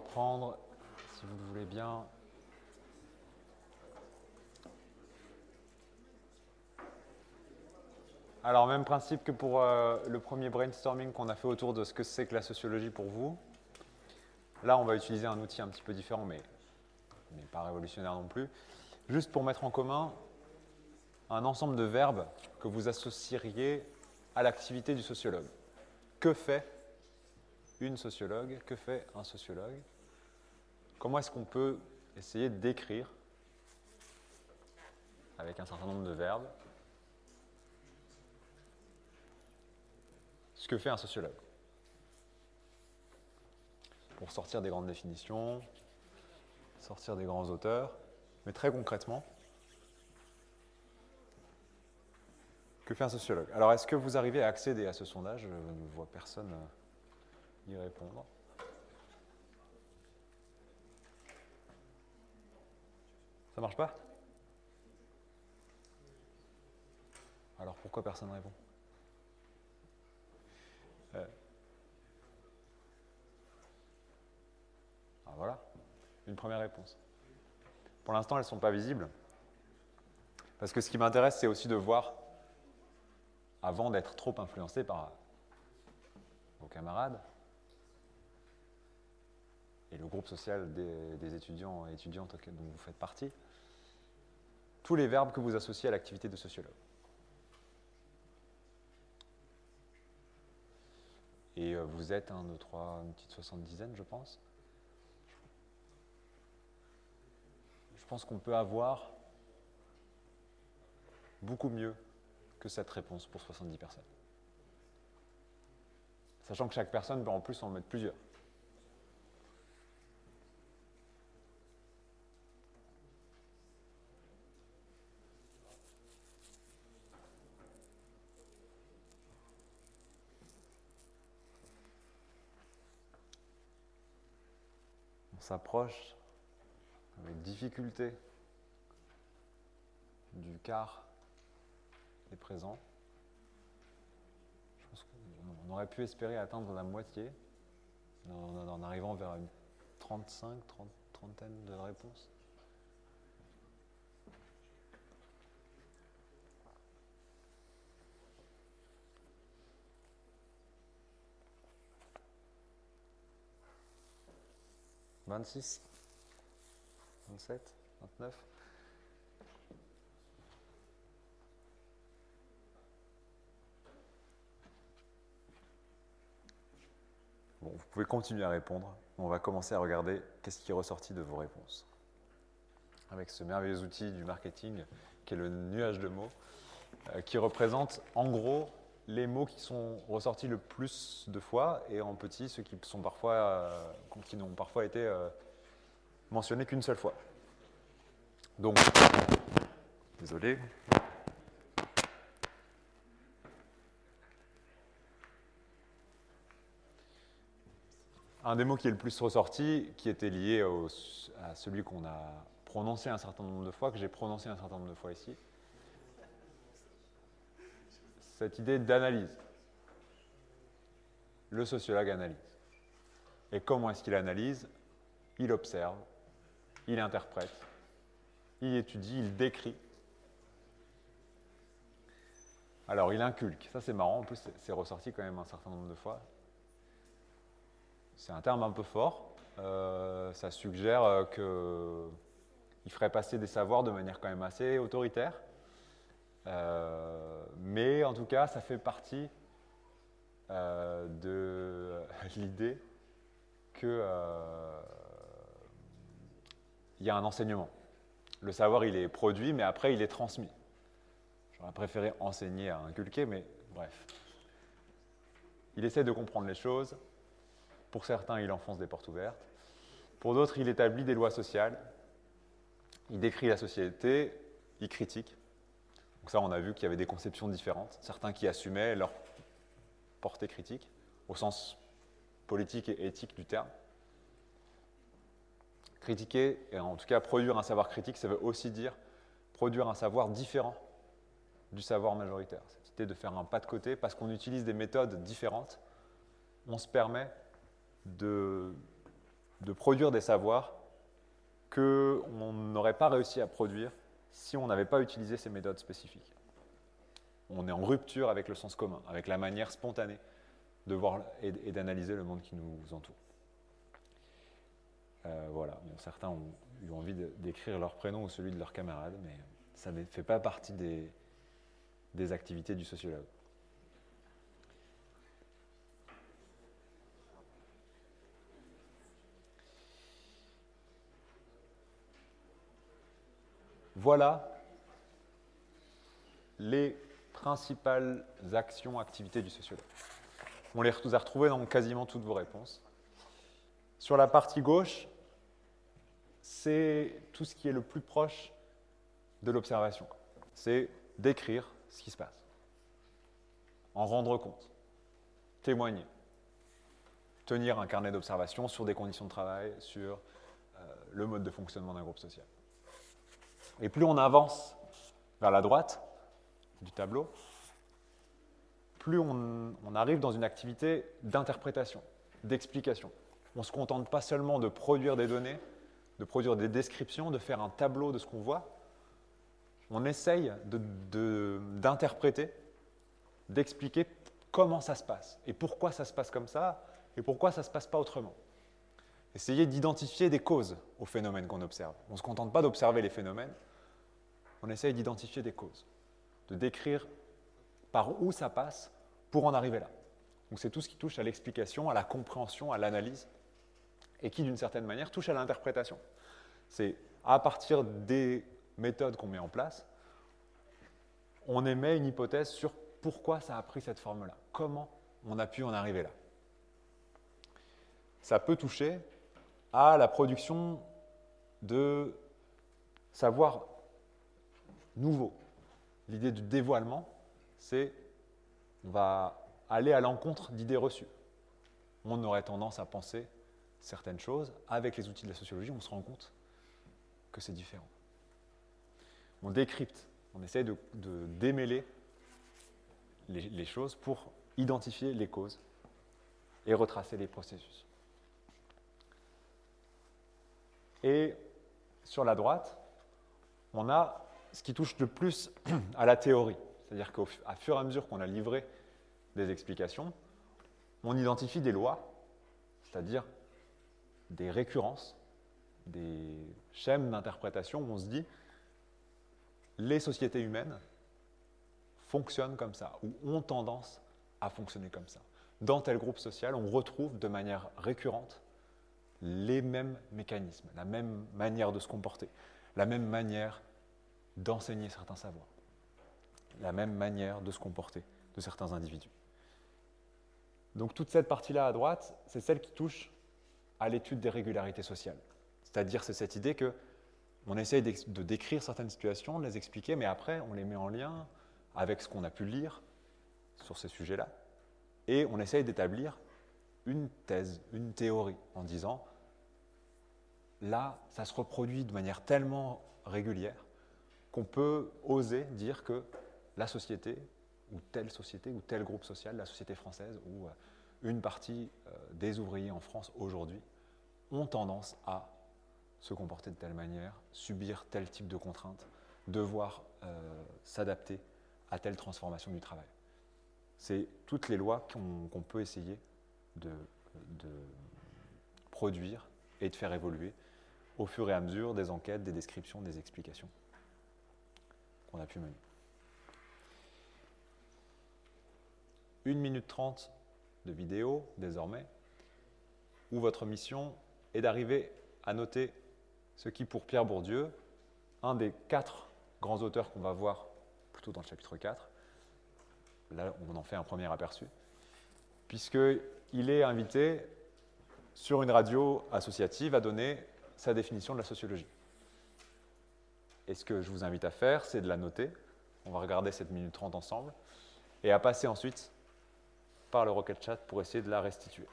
reprendre, si vous le voulez bien. Alors, même principe que pour euh, le premier brainstorming qu'on a fait autour de ce que c'est que la sociologie pour vous. Là, on va utiliser un outil un petit peu différent, mais, mais pas révolutionnaire non plus. Juste pour mettre en commun un ensemble de verbes que vous associeriez à l'activité du sociologue. Que fait une sociologue Que fait un sociologue? Comment est-ce qu'on peut essayer décrire, avec un certain nombre de verbes, ce que fait un sociologue? Pour sortir des grandes définitions, sortir des grands auteurs, mais très concrètement, que fait un sociologue? Alors, est-ce que vous arrivez à accéder à ce sondage? Je ne vois personne répondre. Ça marche pas? Alors pourquoi personne ne répond? Euh. Ah voilà, une première réponse. Pour l'instant, elles ne sont pas visibles. Parce que ce qui m'intéresse, c'est aussi de voir, avant d'être trop influencé par vos camarades, et le groupe social des, étudiants et étudiantes dont vous faites partie, tous les verbes que vous associez à l'activité de sociologue. Et euh, vous êtes un, deux, trois, une petite soixante-dizaine, je pense. Je pense qu'on peut avoir beaucoup mieux que cette réponse pour 70 personnes. Sachant que chaque personne peut en plus en mettre plusieurs. S'approche avec difficulté du quart des présents. Je pense qu'on aurait pu espérer atteindre la moitié en, arrivant vers une 35, 30, trentaine de réponses. 26 27 29 Bon, vous pouvez continuer à répondre. On va commencer à regarder qu'est-ce qui est ressorti de vos réponses. Avec ce merveilleux outil du marketing qui est le nuage de mots, euh, qui représente en gros les mots qui sont ressortis le plus de fois et en petit ceux qui sont parfois euh, qui n'ont parfois été euh, mentionnés qu'une seule fois. Donc, désolé. Un des mots qui est le plus ressorti, qui était lié à celui qu'on a prononcé un certain nombre de fois, que j'ai prononcé un certain nombre de fois ici, cette idée d'analyse. Le sociologue analyse. Et comment est-ce qu'il analyse? Il observe, il interprète, il étudie, il décrit. Alors, il inculque. Ça, c'est marrant. En plus, c'est ressorti quand même un certain nombre de fois. C'est un terme un peu fort. Euh, ça suggère euh, qu'il ferait passer des savoirs de manière quand même assez autoritaire. Euh, mais en tout cas, ça fait partie euh, de l'idée qu'il euh, y a un enseignement. Le savoir, il est produit, mais après, il est transmis. J'aurais préféré enseigner à inculquer, mais bref. Il essaie de comprendre les choses. Pour certains, il enfonce des portes ouvertes. Pour d'autres, il établit des lois sociales. Il décrit la société, il critique. Donc ça, on a vu qu'il y avait des conceptions différentes, certains qui assumaient leur portée critique, au sens politique et éthique du terme. Critiquer, et en tout cas produire un savoir critique, ça veut aussi dire produire un savoir différent du savoir majoritaire. Cette idée de faire un pas de côté, parce qu'on utilise des méthodes différentes, on se permet de de produire des savoirs qu'on n'aurait pas réussi à produire si on n'avait pas utilisé ces méthodes spécifiques. On est en rupture avec le sens commun, avec la manière spontanée de voir et, d'analyser le monde qui nous entoure. Euh, voilà, certains ont eu envie d'écrire leur prénom ou celui de leur camarade, mais ça ne fait pas partie des, des activités du sociologue. Voilà les principales actions, activités du sociologue. On les a retrouvées dans quasiment toutes vos réponses. Sur la partie gauche, c'est tout ce qui est le plus proche de l'observation. C'est décrire ce qui se passe, en rendre compte, témoigner, tenir un carnet d'observation sur des conditions de travail, sur euh, le mode de fonctionnement d'un groupe social. Et plus on avance vers la droite du tableau, plus on, arrive dans une activité d'interprétation, d'explication. On ne se contente pas seulement de produire des données, de produire des descriptions, de faire un tableau de ce qu'on voit. On essaye d'interpréter, d'expliquer comment ça se passe et pourquoi ça se passe comme ça et pourquoi ça ne se passe pas autrement. Essayer d'identifier des causes aux phénomènes qu'on observe. On ne se contente pas d'observer les phénomènes, on essaye d'identifier des causes, de décrire par où ça passe pour en arriver là. Donc c'est tout ce qui touche à l'explication, à la compréhension, à l'analyse, et qui d'une certaine manière touche à l'interprétation. C'est à partir des méthodes qu'on met en place, on émet une hypothèse sur pourquoi ça a pris cette forme-là, comment on a pu en arriver là. Ça peut toucher à la production de savoir nouveau. L'idée du dévoilement, c'est on va aller à l'encontre d'idées reçues. On aurait tendance à penser certaines choses. Avec les outils de la sociologie, on se rend compte que c'est différent. On décrypte, on essaie de, démêler les choses pour identifier les causes et retracer les processus. Et sur la droite, on a ce qui touche le plus à la théorie. C'est-à-dire qu'à fur et à mesure qu'on a livré des explications, on identifie des lois, c'est-à-dire des récurrences, des schèmes d'interprétation où on se dit les sociétés humaines fonctionnent comme ça, ou ont tendance à fonctionner comme ça. Dans tel groupe social, on retrouve de manière récurrente les mêmes mécanismes, la même manière de se comporter, la même manière d'enseigner certains savoirs, la même manière de se comporter de certains individus. Donc toute cette partie-là à droite, c'est celle qui touche à l'étude des régularités sociales. C'est-à-dire c'est cette idée que on essaye de décrire certaines situations, de les expliquer, mais après on les met en lien avec ce qu'on a pu lire sur ces sujets-là, et on essaye d'établir une thèse, une théorie, en disant là, ça se reproduit de manière tellement régulière qu'on peut oser dire que la société, ou telle société, ou tel groupe social, la société française, ou euh, une partie euh, des ouvriers en France aujourd'hui, ont tendance à se comporter de telle manière, subir tel type de contraintes, devoir euh, s'adapter à telle transformation du travail. C'est toutes les lois qu'on peut essayer de, produire et de faire évoluer au fur et à mesure des enquêtes, des descriptions, des explications qu'on a pu mener. Une minute trente de vidéo désormais, où votre mission est d'arriver à noter ce qui, pour Pierre Bourdieu, un des quatre grands auteurs qu'on va voir plutôt dans le chapitre 4, là on en fait un premier aperçu, puisqu'il est invité sur une radio associative à donner sa définition de la sociologie. Et ce que je vous invite à faire, c'est de la noter. On va regarder cette minute 30 ensemble. Et à passer ensuite par le Rocket Chat pour essayer de la restituer.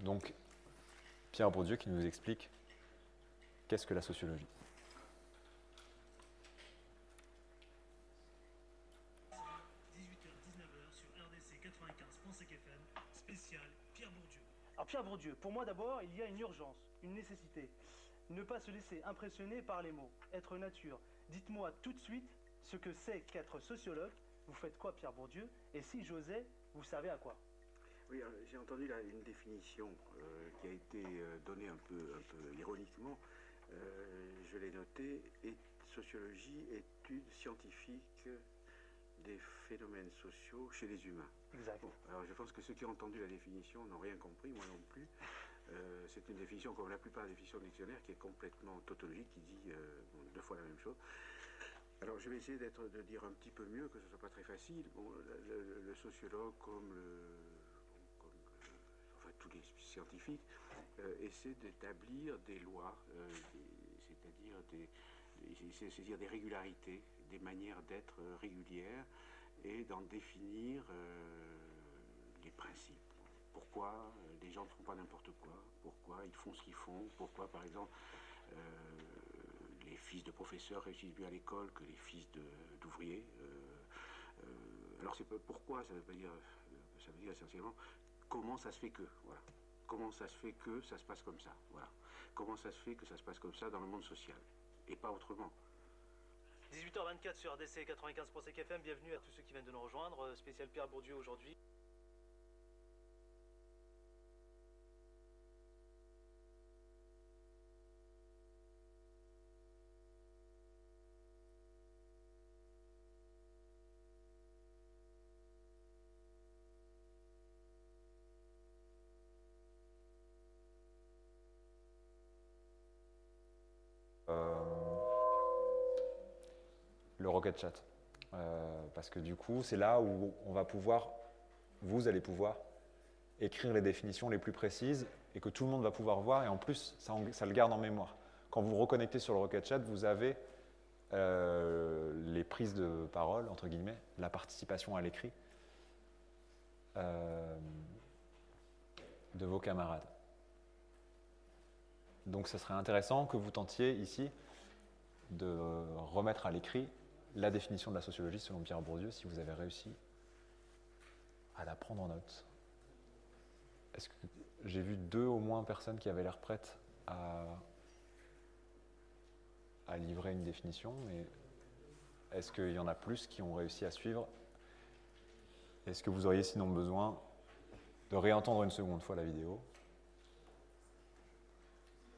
Donc, Pierre Bourdieu qui nous explique qu'est-ce que la sociologie. Alors Pierre Bourdieu, pour moi d'abord, il y a une urgence, une nécessité. Ne pas se laisser impressionner par les mots, être nature. Dites-moi tout de suite ce que c'est qu'être sociologue. Vous faites quoi Pierre Bourdieu? Et si j'osais, vous savez à quoi? Oui, j'ai entendu là une définition euh, qui a été euh, donnée un peu, un peu ironiquement. Euh, je l'ai noté, et sociologie, étude scientifique des phénomènes sociaux chez les humains. Exact. Bon, alors je pense que ceux qui ont entendu la définition n'ont rien compris, moi non plus. Euh, c'est une définition, comme la plupart des définitions de dictionnaire, qui est complètement tautologique, qui dit euh, deux fois la même chose. Alors je vais essayer d'être, de dire un petit peu mieux, que ce ne soit pas très facile. Le, sociologue, comme, le, le- enfin, tous les scientifiques, euh, essaie d'établir des lois, euh, c'est-à-dire des, des- régularités, des manières d'être euh, régulières, et d'en définir euh, les principes. Pourquoi euh, les gens ne font pas n'importe quoi Pourquoi ils font ce qu'ils font Pourquoi, par exemple, euh, les fils de professeurs réussissent mieux à l'école que les fils d'ouvriers euh, Alors, c'est pas pourquoi, ça veut pas dire, ça veut dire essentiellement comment ça se fait que, voilà. Comment ça se fait que ça se passe comme ça, voilà. Comment ça se fait que ça se passe comme ça dans le monde social et pas autrement. 18h24 sur RDC 95.5 FM, bienvenue à tous ceux qui viennent de nous rejoindre. Spécial Pierre Bourdieu aujourd'hui. Chat. Euh, parce que du coup, c'est là où on va pouvoir, vous allez pouvoir écrire les définitions les plus précises et que tout le monde va pouvoir voir et en plus, ça le garde en mémoire. Quand vous vous reconnectez sur le Rocket Chat, vous avez euh, les prises de parole, entre guillemets, la participation à l'écrit euh, de vos camarades. Donc ce serait intéressant que vous tentiez ici de remettre à l'écrit la définition de la sociologie selon Pierre Bourdieu si vous avez réussi à la prendre en note. Est-ce que j'ai vu deux au moins personnes qui avaient l'air prêtes à, livrer une définition, mais est-ce qu'il y en a plus qui ont réussi à suivre? Est-ce que vous auriez sinon besoin de réentendre une seconde fois la vidéo?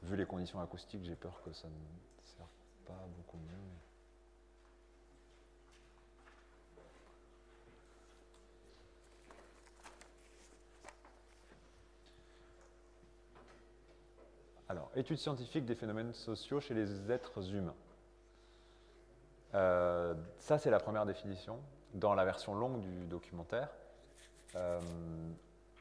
Vu les conditions acoustiques, j'ai peur que ça ne serve pas beaucoup mieux. mais- Alors, étude scientifique des phénomènes sociaux chez les êtres humains. Euh, ça, c'est la première définition dans la version longue du documentaire. Euh,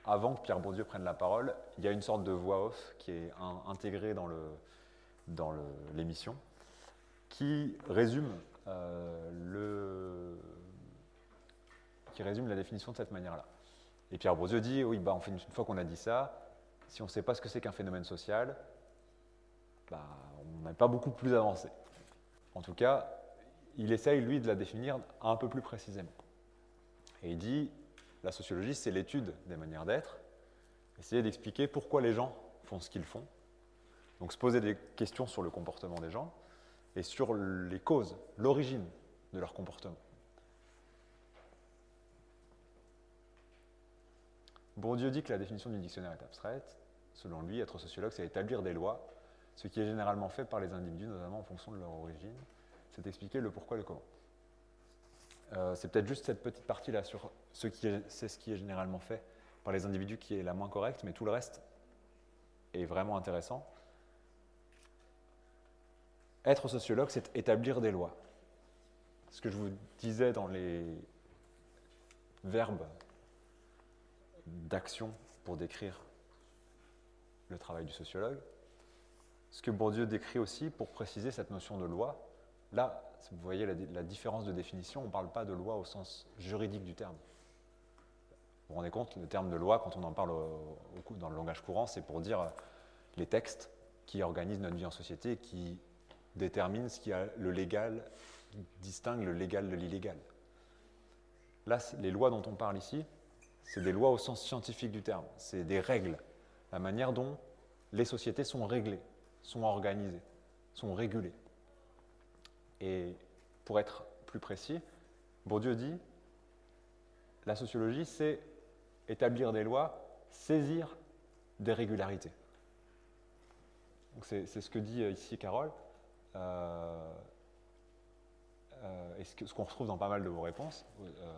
avant que Pierre Bourdieu prenne la parole, il y a une sorte de voix off qui est in- intégrée dans l'émission, qui résume euh, qui résume la définition de cette manière-là. Et Pierre Bourdieu dit oui, bah, une fois qu'on a dit ça, si on ne sait pas ce que c'est qu'un phénomène social, bah, on n'est pas beaucoup plus avancé. En tout cas, il essaye, lui, de la définir un peu plus précisément. Et il dit, la sociologie, c'est l'étude des manières d'être, essayer d'expliquer pourquoi les gens font ce qu'ils font. Donc se poser des questions sur le comportement des gens et sur les causes, l'origine de leur comportement. Bourdieu dit que la définition du dictionnaire est abstraite. Selon lui, être sociologue, c'est établir des lois, ce qui est généralement fait par les individus, notamment en fonction de leur origine. C'est expliquer le pourquoi et le comment. Euh, c'est peut-être juste cette petite partie-là sur ce qui est, ce qui est généralement fait par les individus qui est la moins correcte, mais tout le reste est vraiment intéressant. Être sociologue, c'est établir des lois. Ce que je vous disais dans les verbes d'action pour décrire le travail du sociologue. Ce que Bourdieu décrit aussi pour préciser cette notion de loi, là, vous voyez la, différence de définition, on ne parle pas de loi au sens juridique du terme. Vous vous rendez compte, le terme de loi, quand on en parle dans le langage courant, c'est pour dire les textes qui organisent notre vie en société, qui déterminent ce qui a le légal, qui distingue le légal de l'illégal. Là, les lois dont on parle ici, c'est des lois au sens scientifique du terme. C'est des règles la manière dont les sociétés sont réglées, sont organisées, sont régulées. Et pour être plus précis, Bourdieu dit, la sociologie, c'est établir des lois, saisir des régularités. C'est ce que dit ici Carole, euh, euh, et ce qu'on retrouve dans pas mal de vos réponses, euh,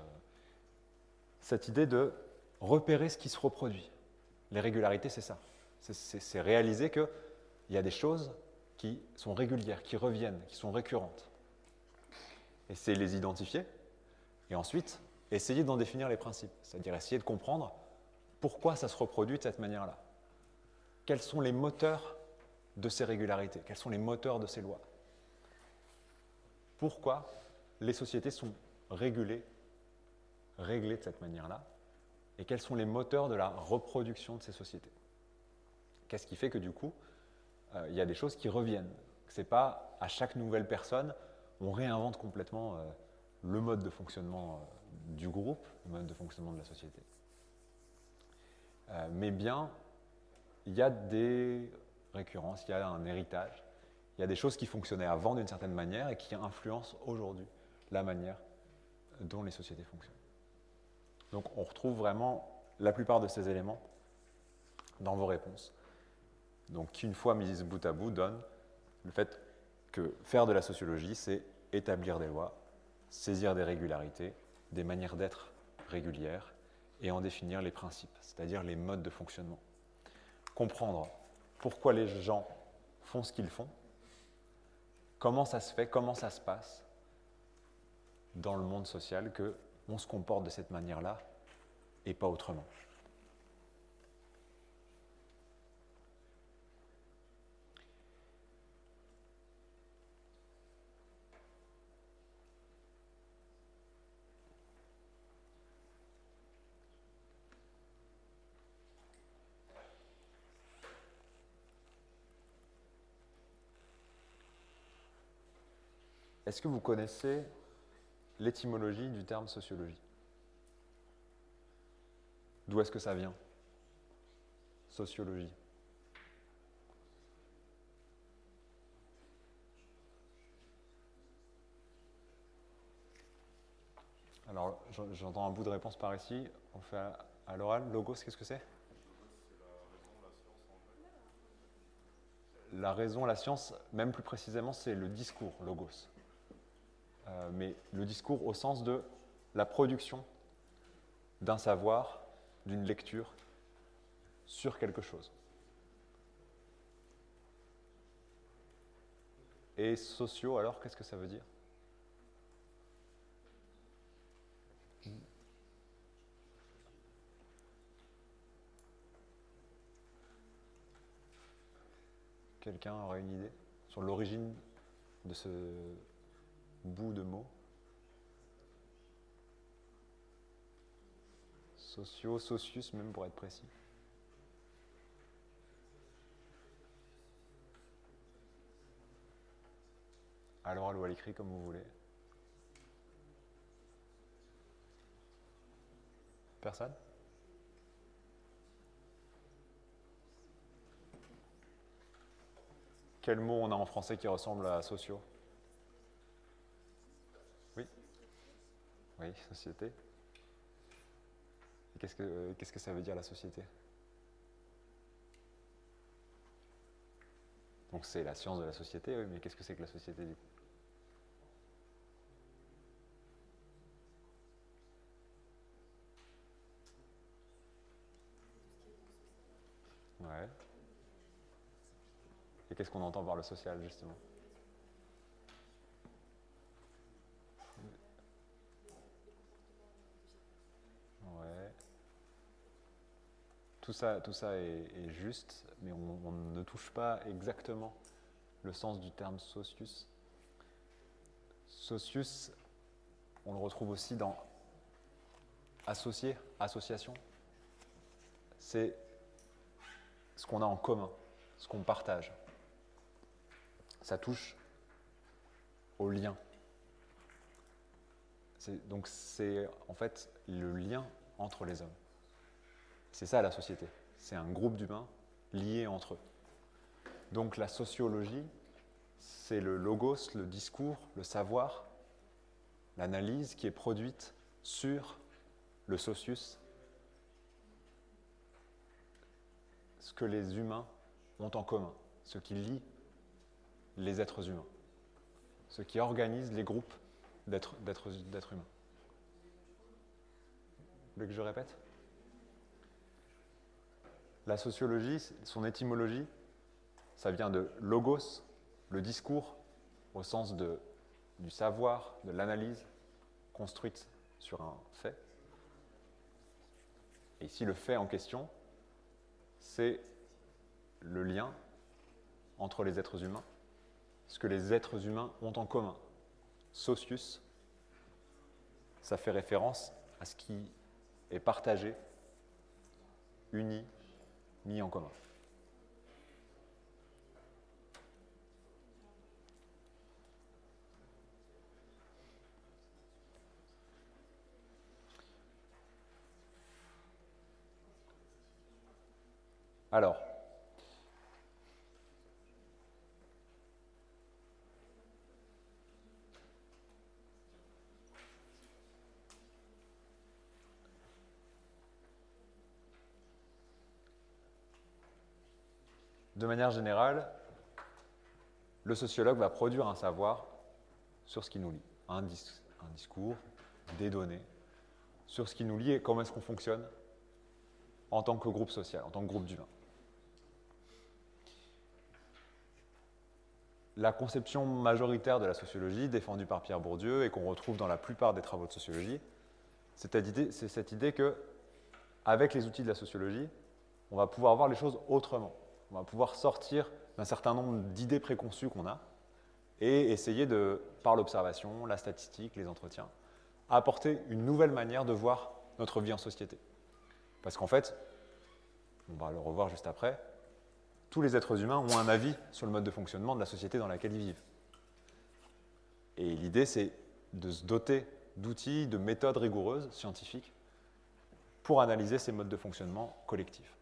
cette idée de repérer ce qui se reproduit. Les régularités, c'est ça. C'est réaliser qu'il y a des choses qui sont régulières, qui reviennent, qui sont récurrentes. Et c'est les identifier, et ensuite essayer d'en définir les principes, c'est-à-dire essayer de comprendre pourquoi ça se reproduit de cette manière-là. Quels sont les moteurs de ces régularités? Quels sont les moteurs de ces lois? Pourquoi les sociétés sont régulées, réglées de cette manière-là? Et quels sont les moteurs de la reproduction de ces sociétés? Qu'est-ce qui fait que du coup, euh, il y a des choses qui reviennent Ce n'est pas à chaque nouvelle personne, on réinvente complètement euh, le mode de fonctionnement euh, du groupe, le mode de fonctionnement de la société. mais bien, il y a des récurrences, il y a un héritage, il y a des choses qui fonctionnaient avant d'une certaine manière et qui influencent aujourd'hui la manière dont les sociétés fonctionnent. Donc on retrouve vraiment la plupart de ces éléments dans vos réponses. Donc qui, une fois mis bout à bout, donne le fait que faire de la sociologie, c'est établir des lois, saisir des régularités, des manières d'être régulières et en définir les principes, c'est-à-dire les modes de fonctionnement. Comprendre pourquoi les gens font ce qu'ils font, comment ça se fait, comment ça se passe dans le monde social que on se comporte de cette manière-là et pas autrement. Est-ce que vous connaissez l'étymologie du terme sociologie? D'où est-ce que ça vient? Sociologie. Alors, j'entends un bout de réponse par ici. On fait à l'oral. Logos, qu'est-ce que c'est? La raison, la science, même plus précisément, c'est le discours, logos. Euh, mais le discours au sens de la production d'un savoir, d'une lecture sur quelque chose. Et sociaux, alors, qu'est-ce que ça veut dire? Quelqu'un aurait une idée sur l'origine de ce bout de mots. Socio, socius même pour être précis. Ou à l'écrit comme vous voulez. Personne? Quel mot on a en français qui ressemble à sociaux Oui, société. Qu'est-ce que, qu'est-ce que ça veut dire la société? Donc c'est la science de la société, oui, mais qu'est-ce que c'est que la société du coup? Ouais. Et qu'est-ce qu'on entend par le social justement? Tout ça, est, juste, mais on, ne touche pas exactement le sens du terme socius. Socius, on le retrouve aussi dans associé, association. C'est ce qu'on a en commun, ce qu'on partage. Ça touche au lien. Donc c'est en fait le lien entre les hommes. C'est ça la société. C'est un groupe d'humains liés entre eux. Donc la sociologie, c'est le logos, le discours, le savoir, l'analyse qui est produite sur le socius, ce que les humains ont en commun, ce qui lie les êtres humains, ce qui organise les groupes d'êtres humains. Vous voulez que je répète? La sociologie, son étymologie, ça vient de logos, le discours, au sens du savoir, de l'analyse construite sur un fait. Et ici, le fait en question, c'est le lien entre les êtres humains, ce que les êtres humains ont en commun. Socius, ça fait référence à ce qui est partagé, uni, mis en commun. Alors, de manière générale, le sociologue va produire un savoir sur ce qui nous lie, un, discours, des données, sur ce qui nous lie et comment est-ce qu'on fonctionne en tant que groupe social, en tant que groupe d'humains. La conception majoritaire de la sociologie, défendue par Pierre Bourdieu et qu'on retrouve dans la plupart des travaux de sociologie, c'est cette idée que, avec les outils de la sociologie, on va pouvoir voir les choses autrement. On va pouvoir sortir d'un certain nombre d'idées préconçues qu'on a et essayer de, par l'observation, la statistique, les entretiens, apporter une nouvelle manière de voir notre vie en société. Parce qu'en fait, on va le revoir juste après, tous les êtres humains ont un avis sur le mode de fonctionnement de la société dans laquelle ils vivent. Et l'idée, c'est de se doter d'outils, de méthodes rigoureuses, scientifiques, pour analyser ces modes de fonctionnement collectifs.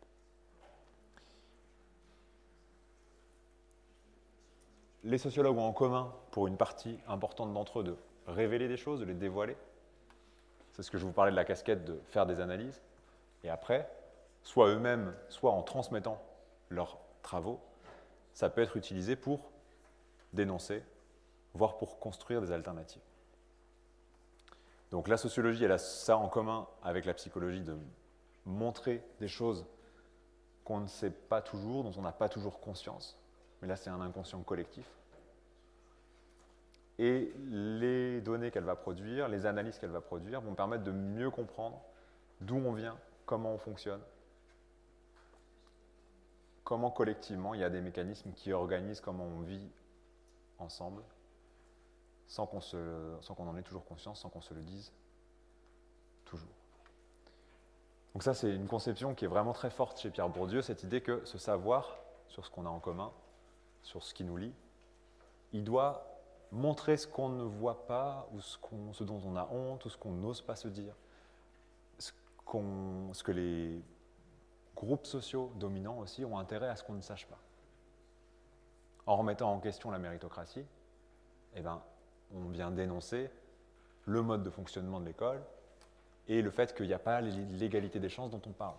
Les sociologues ont en commun, pour une partie importante d'entre eux, de révéler des choses, de les dévoiler. C'est ce que je vous parlais de la casquette, de faire des analyses. Et après, soit eux-mêmes, soit en transmettant leurs travaux, ça peut être utilisé pour dénoncer, voire pour construire des alternatives. Donc la sociologie, elle a ça en commun avec la psychologie de montrer des choses qu'on ne sait pas toujours, dont on n'a pas toujours conscience. Mais là, c'est un inconscient collectif. Et les données qu'elle va produire, les analyses qu'elle va produire, vont permettre de mieux comprendre d'où on vient, comment on fonctionne, comment collectivement il y a des mécanismes qui organisent comment on vit ensemble, sans qu'on en ait toujours conscience, sans qu'on se le dise toujours. Donc ça, c'est une conception qui est vraiment très forte chez Pierre Bourdieu, cette idée que ce savoir sur ce qu'on a en commun, sur ce qui nous lie, il doit montrer ce qu'on ne voit pas, ou ce, ce, dont on a honte, ou ce qu'on n'ose pas se dire, ce, que les groupes sociaux dominants aussi ont intérêt à ce qu'on ne sache pas. En remettant en question la méritocratie, eh ben, on vient dénoncer le mode de fonctionnement de l'école et le fait qu'il n'y a pas l'égalité des chances dont on parle.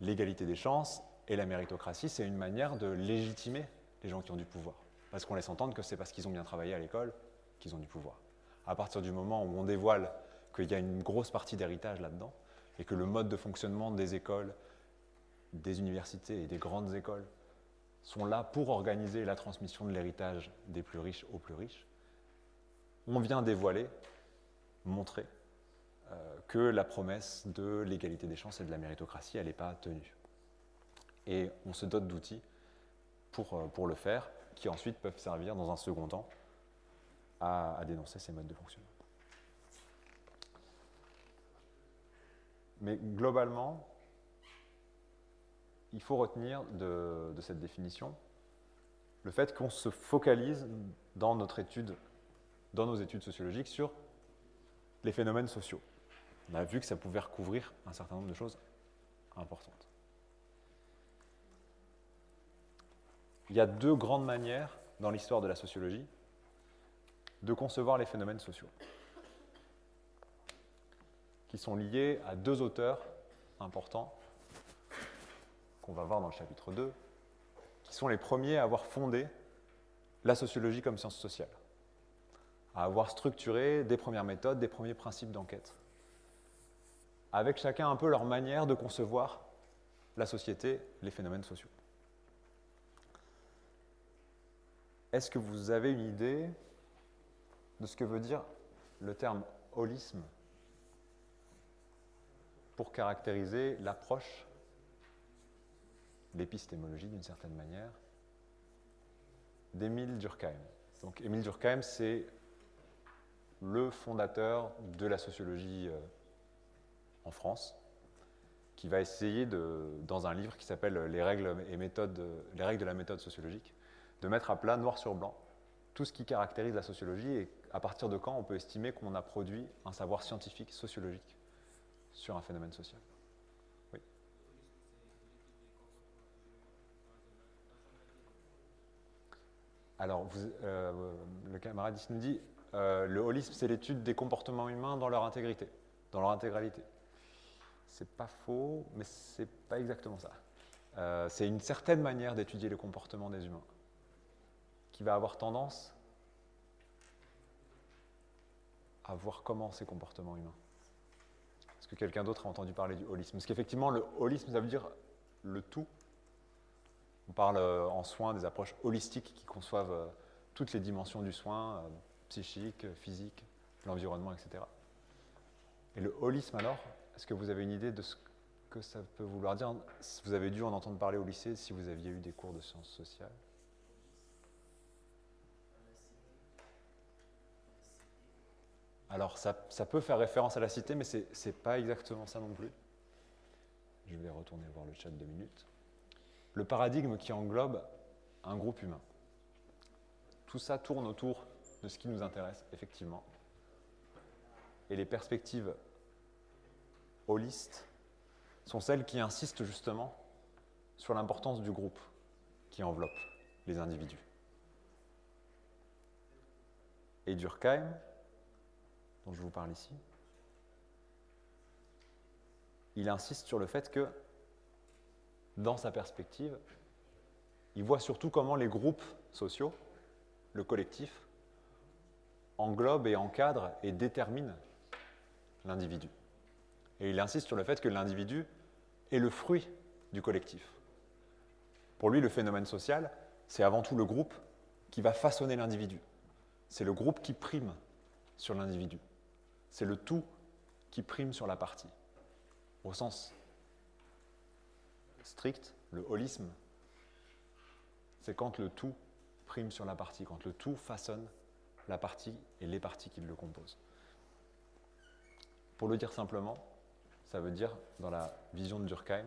L'égalité des chances et la méritocratie, c'est une manière de légitimer les gens qui ont du pouvoir. Parce qu'on laisse entendre que c'est parce qu'ils ont bien travaillé à l'école qu'ils ont du pouvoir. À partir du moment où on dévoile qu'il y a une grosse partie d'héritage là-dedans, et que le mode de fonctionnement des écoles, des universités et des grandes écoles sont là pour organiser la transmission de l'héritage des plus riches aux plus riches, on vient dévoiler, montrer euh, que la promesse de l'égalité des chances et de la méritocratie, elle n'est pas tenue. Et on se dote d'outils pour, euh, pour le faire, qui ensuite peuvent servir dans un second temps à dénoncer ces modes de fonctionnement. Mais globalement, il faut retenir de, cette définition le fait qu'on se focalise dans notre étude, dans nos études sociologiques, sur les phénomènes sociaux. On a vu que ça pouvait recouvrir un certain nombre de choses importantes. Il y a deux grandes manières dans l'histoire de la sociologie de concevoir les phénomènes sociaux, qui sont liés à deux auteurs importants qu'on va voir dans le chapitre 2, qui sont les premiers à avoir fondé la sociologie comme science sociale, à avoir structuré des premières méthodes, des premiers principes d'enquête, avec chacun un peu leur manière de concevoir la société, les phénomènes sociaux. Est-ce que vous avez une idée de ce que veut dire le terme holisme pour caractériser l'approche, l'épistémologie d'une certaine manière, d'Émile Durkheim? Donc Émile Durkheim, c'est le fondateur de la sociologie euh, en France, qui va essayer, de, dans un livre qui s'appelle les règles, et méthodes, les règles de la méthode sociologique, de mettre à plat, noir sur blanc, tout ce qui caractérise la sociologie et à partir de quand on peut estimer qu'on a produit un savoir scientifique, sociologique, sur un phénomène social. Oui. Alors, euh, le camarade ici nous dit, euh, le holisme, c'est l'étude des comportements humains dans leur intégrité, dans leur intégralité. C'est pas faux, mais c'est pas exactement ça. Euh, c'est une certaine manière d'étudier le comportement des humains qui va avoir tendance à voir comment ces comportements humains. Est-ce que quelqu'un d'autre a entendu parler du holisme? Parce qu'effectivement, le holisme, ça veut dire le tout. On parle euh, en soins des approches holistiques qui conçoivent euh, toutes les dimensions du soin, euh, psychique, physique, l'environnement, etc. Et le holisme, alors, est-ce que vous avez une idée de ce que ça peut vouloir dire? Vous avez dû en entendre parler au lycée si vous aviez eu des cours de sciences sociales. Alors ça, peut faire référence à la cité, mais ce n'est pas exactement ça non plus. Je vais retourner voir le chat deux minutes. Le paradigme qui englobe un groupe humain. Tout ça tourne autour de ce qui nous intéresse, effectivement. Et les perspectives holistes sont celles qui insistent justement sur l'importance du groupe qui enveloppe les individus. Et Durkheim, dont je vous parle ici, il insiste sur le fait que, dans sa perspective, il voit surtout comment les groupes sociaux, le collectif, englobent et encadrent et déterminent l'individu. Et il insiste sur le fait que l'individu est le fruit du collectif. Pour lui, le phénomène social, c'est avant tout le groupe qui va façonner l'individu. C'est le groupe qui prime sur l'individu. C'est le tout qui prime sur la partie. Au sens strict, le holisme, c'est quand le tout prime sur la partie, quand le tout façonne la partie et les parties qui le composent. Pour le dire simplement, ça veut dire, dans la vision de Durkheim,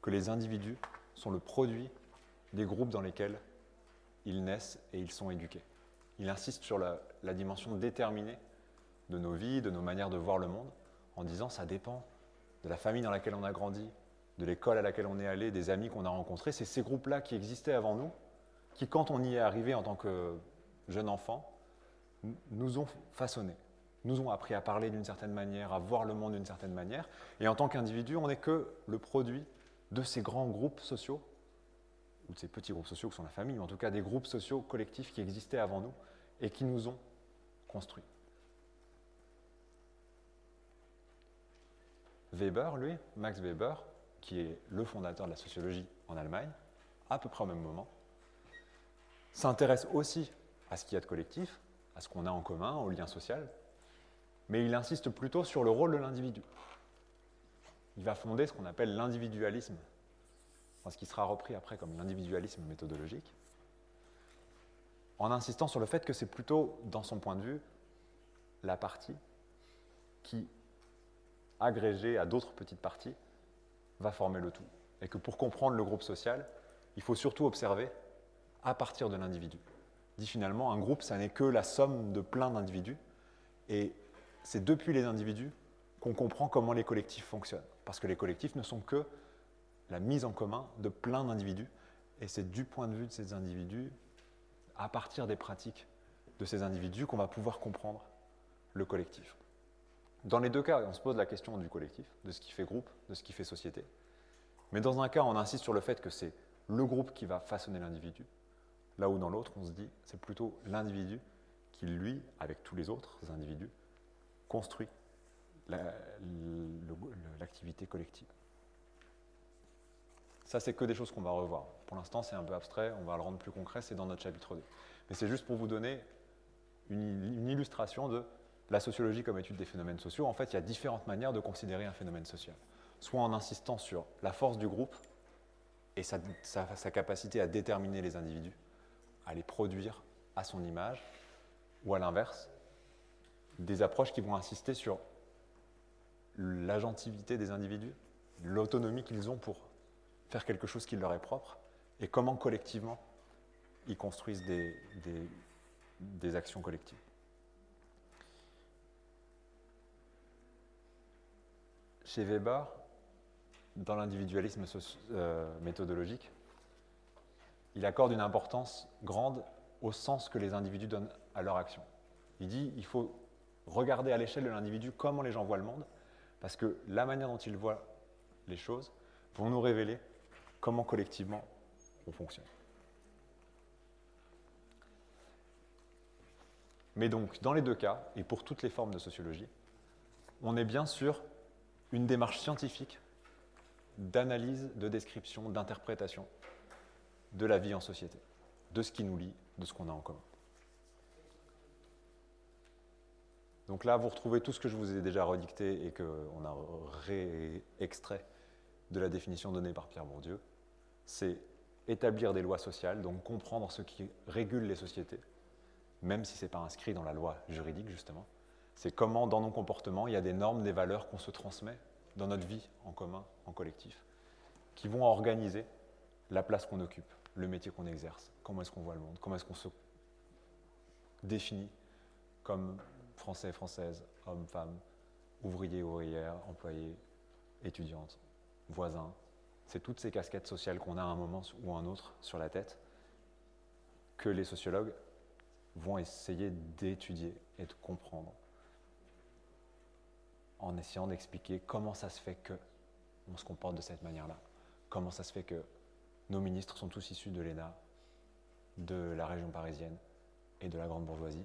que les individus sont le produit des groupes dans lesquels ils naissent et ils sont éduqués. Il insiste sur la, dimension déterminée de nos vies, de nos manières de voir le monde, en disant ça dépend de la famille dans laquelle on a grandi, de l'école à laquelle on est allé, des amis qu'on a rencontrés. C'est ces groupes-là qui existaient avant nous, qui, quand on y est arrivé en tant que jeune enfant, nous ont façonnés, nous ont appris à parler d'une certaine manière, à voir le monde d'une certaine manière. Et en tant qu'individu, on n'est que le produit de ces grands groupes sociaux, ou de ces petits groupes sociaux qui sont la famille, mais en tout cas des groupes sociaux collectifs qui existaient avant nous et qui nous ont construits. Weber, lui, Max Weber, qui est le fondateur de la sociologie en Allemagne, à peu près au même moment, s'intéresse aussi à ce qu'il y a de collectif, à ce qu'on a en commun, au lien social, mais il insiste plutôt sur le rôle de l'individu. Il va fonder ce qu'on appelle l'individualisme, ce qui sera repris après comme l'individualisme méthodologique, en insistant sur le fait que c'est plutôt, dans son point de vue, la partie qui agrégé à d'autres petites parties, va former le tout. Et que pour comprendre le groupe social, il faut surtout observer à partir de l'individu. Dit finalement, un groupe, ça n'est que la somme de plein d'individus. Et c'est depuis les individus qu'on comprend comment les collectifs fonctionnent. Parce que les collectifs ne sont que la mise en commun de plein d'individus. Et c'est du point de vue de ces individus, à partir des pratiques de ces individus, qu'on va pouvoir comprendre le collectif. Dans les deux cas, on se pose la question du collectif, de ce qui fait groupe, de ce qui fait société. Mais dans un cas, on insiste sur le fait que c'est le groupe qui va façonner l'individu, là où dans l'autre, on se dit c'est plutôt l'individu qui, lui, avec tous les autres individus, construit l'activité collective. Ça, c'est que des choses qu'on va revoir. Pour l'instant, c'est un peu abstrait, on va le rendre plus concret, c'est dans notre chapitre 2. Mais c'est juste pour vous donner une, illustration de la sociologie comme étude des phénomènes sociaux. En fait, il y a différentes manières de considérer un phénomène social. Soit en insistant sur la force du groupe et sa, capacité à déterminer les individus, à les produire à son image, ou à l'inverse, des approches qui vont insister sur l'agentivité des individus, l'autonomie qu'ils ont pour faire quelque chose qui leur est propre, et comment collectivement ils construisent des, actions collectives. Chez Weber, dans l'individualisme euh, méthodologique, il accorde une importance grande au sens que les individus donnent à leur action. Il dit il faut regarder à l'échelle de l'individu comment les gens voient le monde, parce que la manière dont ils voient les choses vont nous révéler comment collectivement on fonctionne. Mais donc, dans les deux cas, et pour toutes les formes de sociologie, on est bien sûr une démarche scientifique d'analyse, de description, d'interprétation de la vie en société, de ce qui nous lie, de ce qu'on a en commun. Donc là, vous retrouvez tout ce que je vous ai déjà redicté et qu'on a réextrait de la définition donnée par Pierre Bourdieu. C'est établir des lois sociales, donc comprendre ce qui régule les sociétés, même si ce n'est pas inscrit dans la loi juridique, justement. C'est comment, dans nos comportements, il y a des normes, des valeurs qu'on se transmet dans notre vie en commun, en collectif, qui vont organiser la place qu'on occupe, le métier qu'on exerce, comment est-ce qu'on voit le monde, comment est-ce qu'on se définit comme français, française, hommes, femmes, ouvriers, ouvrières, employés, étudiantes, voisins. C'est toutes ces casquettes sociales qu'on a à un moment ou à un autre sur la tête que les sociologues vont essayer d'étudier et de comprendre en essayant d'expliquer comment ça se fait que on se comporte de cette manière-là, comment ça se fait que nos ministres sont tous issus de l'ENA, de la région parisienne et de la grande bourgeoisie.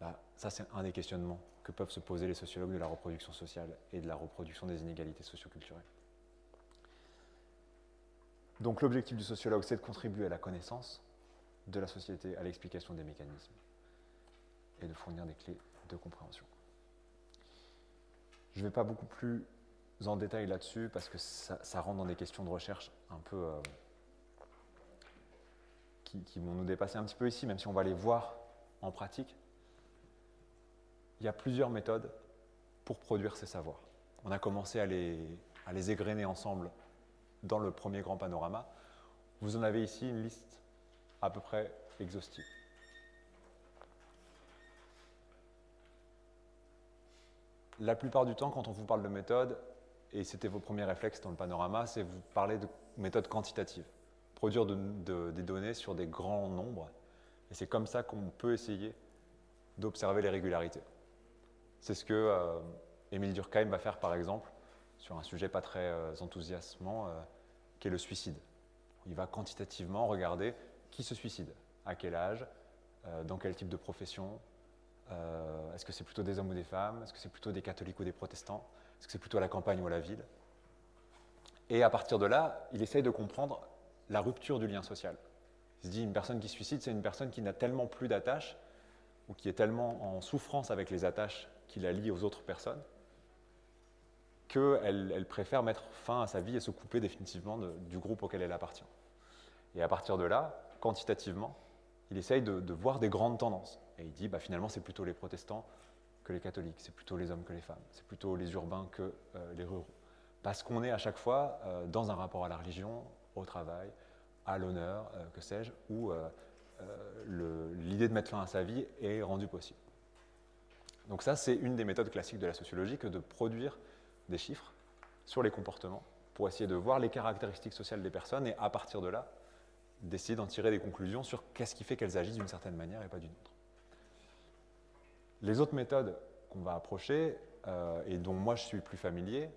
Bah, ça, c'est un des questionnements que peuvent se poser les sociologues de la reproduction sociale et de la reproduction des inégalités socioculturelles. Donc l'objectif du sociologue, c'est de contribuer à la connaissance de la société, à l'explication des mécanismes et de fournir des clés de compréhension. Je ne vais pas beaucoup plus en détail là-dessus parce que ça, rentre dans des questions de recherche un peu euh, qui, vont nous dépasser un petit peu ici, même si on va les voir en pratique. Il y a plusieurs méthodes pour produire ces savoirs. On a commencé à les, à les ensemble dans le premier grand panorama. Vous en avez ici une liste à peu près exhaustive. La plupart du temps, quand on vous parle de méthode, et c'était vos premiers réflexes dans le panorama, c'est vous parler de méthode quantitative produire des données sur des grands nombres. Et c'est comme ça qu'on peut essayer d'observer les régularités. C'est ce que euh, Émile Durkheim va faire par exemple sur un sujet pas très euh, enthousiasmant, euh, qui est le suicide. Il va quantitativement regarder qui se suicide, à quel âge, dans quel type de profession, est-ce que c'est plutôt des hommes ou des femmes, est-ce que c'est plutôt des catholiques ou des protestants, est-ce que c'est plutôt à la campagne ou à la ville? Et à partir de là, il essaye de comprendre la rupture du lien social. Il se dit une personne qui suicide, c'est une personne qui n'a tellement plus d'attaches ou qui est tellement en souffrance avec les attaches qui la lient aux autres personnes qu'elle elle préfère mettre fin à sa vie et se couper définitivement du groupe auquel elle appartient. Et à partir de là, quantitativement, il essaye de, voir des grandes tendances. Et il dit, bah, finalement, c'est plutôt les protestants que les catholiques, c'est plutôt les hommes que les femmes, c'est plutôt les urbains que euh, les ruraux. Parce qu'on est à chaque fois euh, dans un rapport à la religion, au travail, à l'honneur, euh, que sais-je, où l'idée de mettre fin à sa vie est rendue possible. Donc ça, c'est une des méthodes classiques de la sociologie que de produire des chiffres sur les comportements pour essayer de voir les caractéristiques sociales des personnes et à partir de là, d'essayer d'en tirer des conclusions sur qu'est-ce qui fait qu'elles agissent d'une certaine manière et pas d'une autre. Les autres méthodes qu'on va approcher, euh, et dont moi je suis plus familier,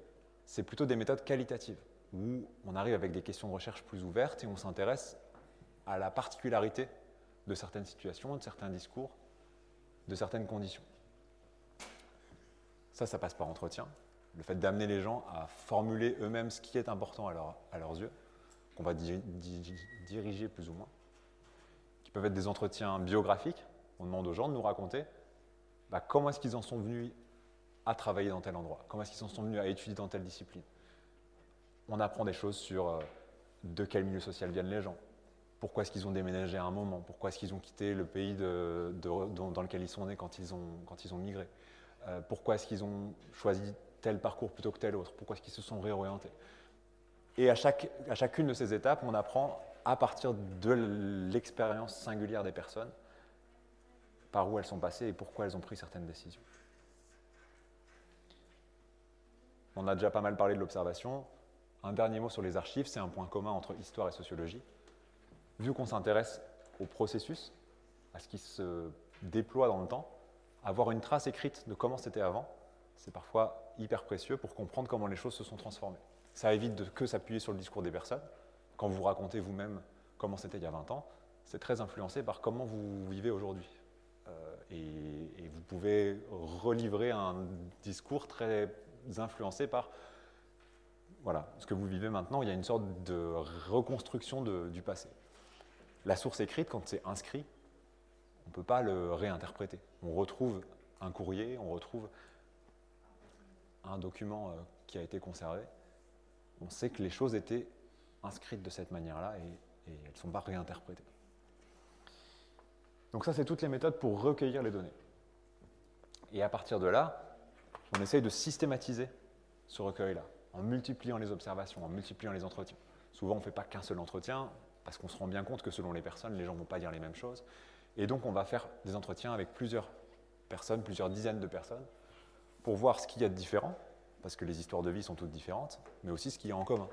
c'est plutôt des méthodes qualitatives, où on arrive avec des questions de recherche plus ouvertes et on s'intéresse à la particularité de certaines situations, de certains discours, de certaines conditions. Ça, ça passe par entretien. Le fait d'amener les gens à formuler eux-mêmes ce qui est important à, leurs yeux, qu'on va diriger plus ou moins, qui peuvent être des entretiens biographiques. On demande aux gens de nous raconter bah, comment est-ce qu'ils en sont venus à travailler dans tel endroit, comment est-ce qu'ils en sont venus à étudier dans telle discipline? On apprend des choses sur euh, de quel milieu social viennent les gens, pourquoi est-ce qu'ils ont déménagé à un moment, pourquoi est-ce qu'ils ont quitté le pays dans, lequel ils sont nés quand ils ont, migré, euh, pourquoi est-ce qu'ils ont choisi tel parcours plutôt que tel autre, pourquoi est-ce qu'ils se sont réorientés? Et à chacune de ces étapes, on apprend à partir de l'expérience singulière des personnes, par où elles sont passées et pourquoi elles ont pris certaines décisions. On a déjà pas mal parlé de l'observation. Un dernier mot sur les archives, c'est un point commun entre histoire et sociologie. Vu qu'on s'intéresse au processus, à ce qui se déploie dans le temps, avoir une trace écrite de comment c'était avant, c'est parfois hyper précieux pour comprendre comment les choses se sont transformées. Ça évite de que s'appuyer sur le discours des personnes. Quand vous racontez vous-même comment c'était il y a 20 ans, c'est très influencé par comment vous vivez aujourd'hui. Et, vous pouvez relivrer un discours très influencé par voilà, ce que vous vivez maintenant. Il y a une sorte de reconstruction du passé. La source écrite, quand c'est inscrit, on ne peut pas le réinterpréter. On retrouve un courrier, on retrouve un document euh, qui a été conservé. On sait que les choses étaient inscrites de cette manière-là et elles ne sont pas réinterprétées. Donc ça, c'est toutes les méthodes pour recueillir les données. Et à partir de là, on essaye de systématiser ce recueil-là, en multipliant les observations, en multipliant les entretiens. Souvent, on ne fait pas qu'un seul entretien, parce qu'on se rend bien compte que selon les personnes, les gens ne vont pas dire les mêmes choses. Et donc, on va faire des entretiens avec plusieurs personnes, plusieurs dizaines de personnes, pour voir ce qu'il y a de différent, parce que les histoires de vie sont toutes différentes, mais aussi ce qu'il y a en commun.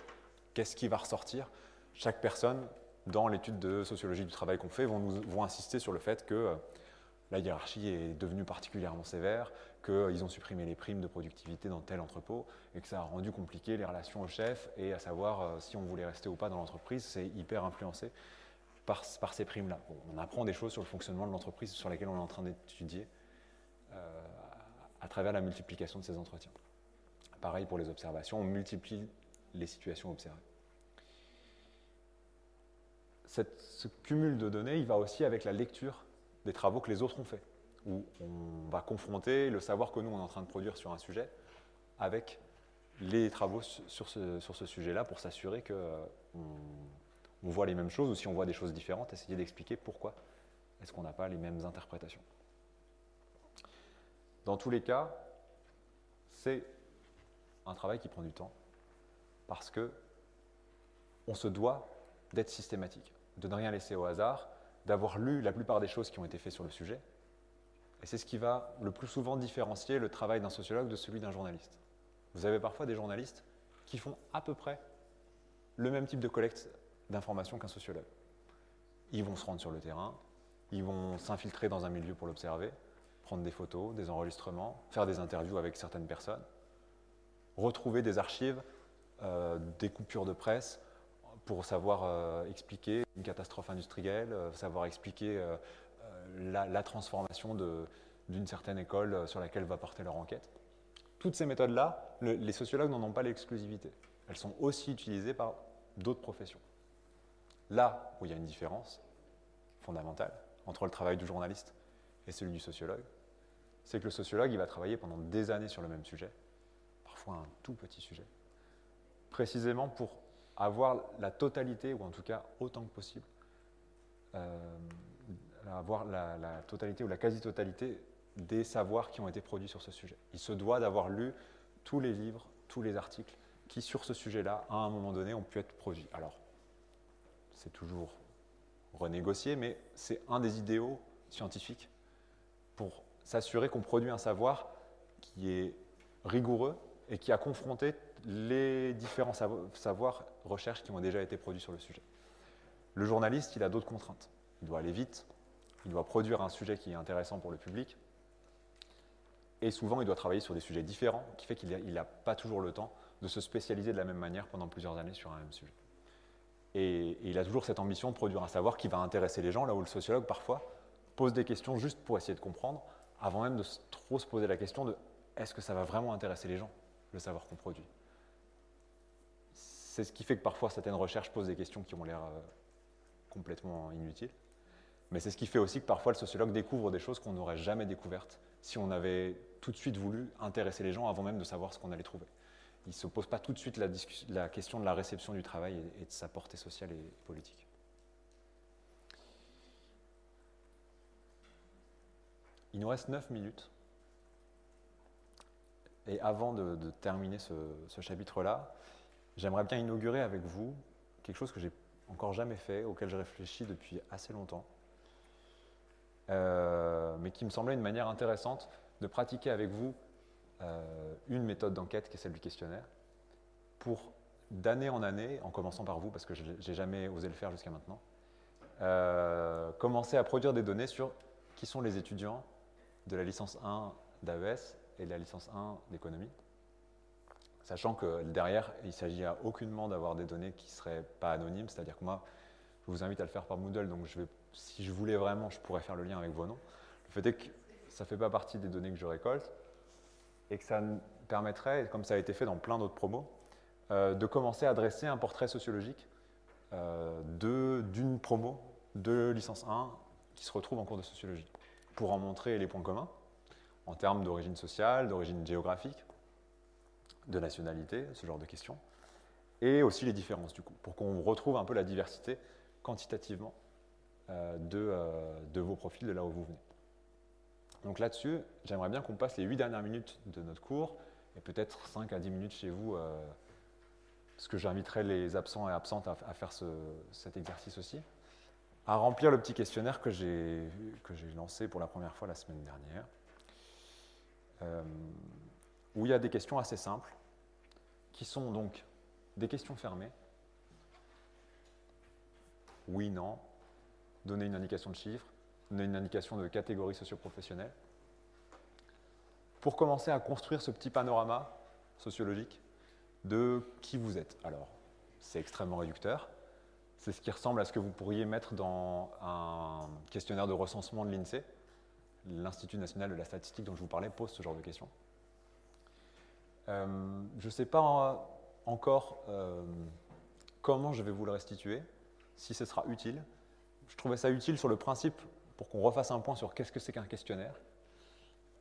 Qu'est-ce qui va ressortir? Chaque personne, dans l'étude de sociologie du travail qu'on fait, vont, nous, insister sur le fait que euh, la hiérarchie est devenue particulièrement sévère, qu'ils ont supprimé les primes de productivité dans tel entrepôt et que ça a rendu compliqué les relations au chef et à savoir euh, si on voulait rester ou pas dans l'entreprise, c'est hyper influencé par, ces primes-là. on apprend des choses sur le fonctionnement de l'entreprise sur lesquelles on est en train d'étudier euh, à travers la multiplication de ces entretiens. Pareil pour les observations, on multiplie les situations observées. Ce cumul de données, il va aussi avec la lecture des travaux que les autres ont faits, où on va confronter le savoir que nous, on est en train de produire sur un sujet avec les travaux sur ce, sujet-là pour s'assurer qu'on euh, on voit les mêmes choses ou si on voit des choses différentes, essayer d'expliquer pourquoi est-ce qu'on n'a pas les mêmes interprétations. Dans tous les cas, c'est un travail qui prend du temps parce que on se doit d'être systématique, de ne rien laisser au hasard, d'avoir lu la plupart des choses qui ont été faites sur le sujet. Et c'est ce qui va le plus souvent différencier le travail d'un sociologue de celui d'un journaliste. Vous avez parfois des journalistes qui font à peu près le même type de collecte d'informations qu'un sociologue. Ils vont se rendre sur le terrain, ils vont s'infiltrer dans un milieu pour l'observer, prendre des photos, des enregistrements, faire des interviews avec certaines personnes, retrouver des archives, euh, des coupures de presse, pour savoir euh, expliquer une catastrophe industrielle, euh, savoir expliquer euh, la, transformation d'une certaine école sur laquelle va porter leur enquête. Toutes ces méthodes-là, les sociologues n'en ont pas l'exclusivité. Elles sont aussi utilisées par d'autres professions. Là où il y a une différence fondamentale entre le travail du journaliste et celui du sociologue, c'est que le sociologue, il va travailler pendant des années sur le même sujet, parfois un tout petit sujet, précisément pour avoir la totalité, ou en tout cas autant que possible, euh, avoir la, totalité ou la quasi-totalité des savoirs qui ont été produits sur ce sujet. Il se doit d'avoir lu tous les livres, tous les articles qui, sur ce sujet-là, à un moment donné, ont pu être produits. Alors, c'est toujours renégocié, mais c'est un des idéaux scientifiques pour s'assurer qu'on produit un savoir qui est rigoureux et qui a confronté les différents savoirs, recherches qui ont déjà été produits sur le sujet. Le journaliste, il a d'autres contraintes. Il doit aller vite, il doit produire un sujet qui est intéressant pour le public, et souvent il doit travailler sur des sujets différents, qui fait qu'il n'a pas toujours le temps de se spécialiser de la même manière pendant plusieurs années sur un même sujet. Et, et, il a toujours cette ambition de produire un savoir qui va intéresser les gens, là où le sociologue parfois pose des questions juste pour essayer de comprendre, avant même de trop se poser la question de est-ce que ça va vraiment intéresser les gens, le savoir qu'on produit? C'est ce qui fait que parfois certaines recherches posent des questions qui ont l'air euh, complètement inutiles. Mais c'est ce qui fait aussi que parfois le sociologue découvre des choses qu'on n'aurait jamais découvertes si on avait tout de suite voulu intéresser les gens avant même de savoir ce qu'on allait trouver. Il ne se pose pas tout de suite la, question de la réception du travail et, de sa portée sociale et politique. Il nous reste 9 minutes. Et avant de, terminer ce chapitre-là, j'aimerais bien inaugurer avec vous quelque chose que j'ai encore jamais fait, auquel je réfléchis depuis assez longtemps, euh, mais qui me semblait une manière intéressante de pratiquer avec vous euh, une méthode d'enquête qui est celle du questionnaire, pour d'année en année, en commençant par vous, parce que je n'ai jamais osé le faire jusqu'à maintenant, euh, commencer à produire des données sur qui sont les étudiants de la licence 1 d'AES et de la licence 1 d'économie. Sachant que derrière, il s'agit aucunement d'avoir des données qui ne seraient pas anonymes, c'est-à-dire que moi, je vous invite à le faire par Moodle, donc si je voulais vraiment, je pourrais faire le lien avec vos noms. Le fait est que ça ne fait pas partie des données que je récolte et que ça me permettrait, comme ça a été fait dans plein d'autres promos, euh, de commencer à dresser un portrait sociologique euh, d'une promo de licence 1 qui se retrouve en cours de sociologie, pour en montrer les points communs en termes d'origine sociale, d'origine géographique, de nationalité, ce genre de questions, et aussi les différences du coup, pour qu'on retrouve un peu la diversité quantitativement euh, de, euh, de, vos profils, de là où vous venez. Donc là-dessus, j'aimerais bien qu'on passe les 8 dernières minutes de notre cours, et peut-être 5 à 10 minutes chez vous, euh, parce que j'inviterai les absents et absentes à, faire ce, cet exercice aussi, à remplir le petit questionnaire que j'ai lancé pour la première fois la semaine dernière, où il y a des questions assez simples, qui sont donc des questions fermées, oui, non, donner une indication de chiffre, donner une indication de catégorie socio-professionnelle, pour commencer à construire ce petit panorama sociologique de qui vous êtes. Alors, c'est extrêmement réducteur. C'est ce qui ressemble à ce que vous pourriez mettre dans un questionnaire de recensement de l'INSEE. L'Institut national de la statistique dont je vous parlais pose ce genre de questions. Euh, je ne sais pas encore euh, comment je vais vous le restituer, si ce sera utile. Je trouvais ça utile sur le principe pour qu'on refasse un point sur qu'est-ce que c'est qu'un questionnaire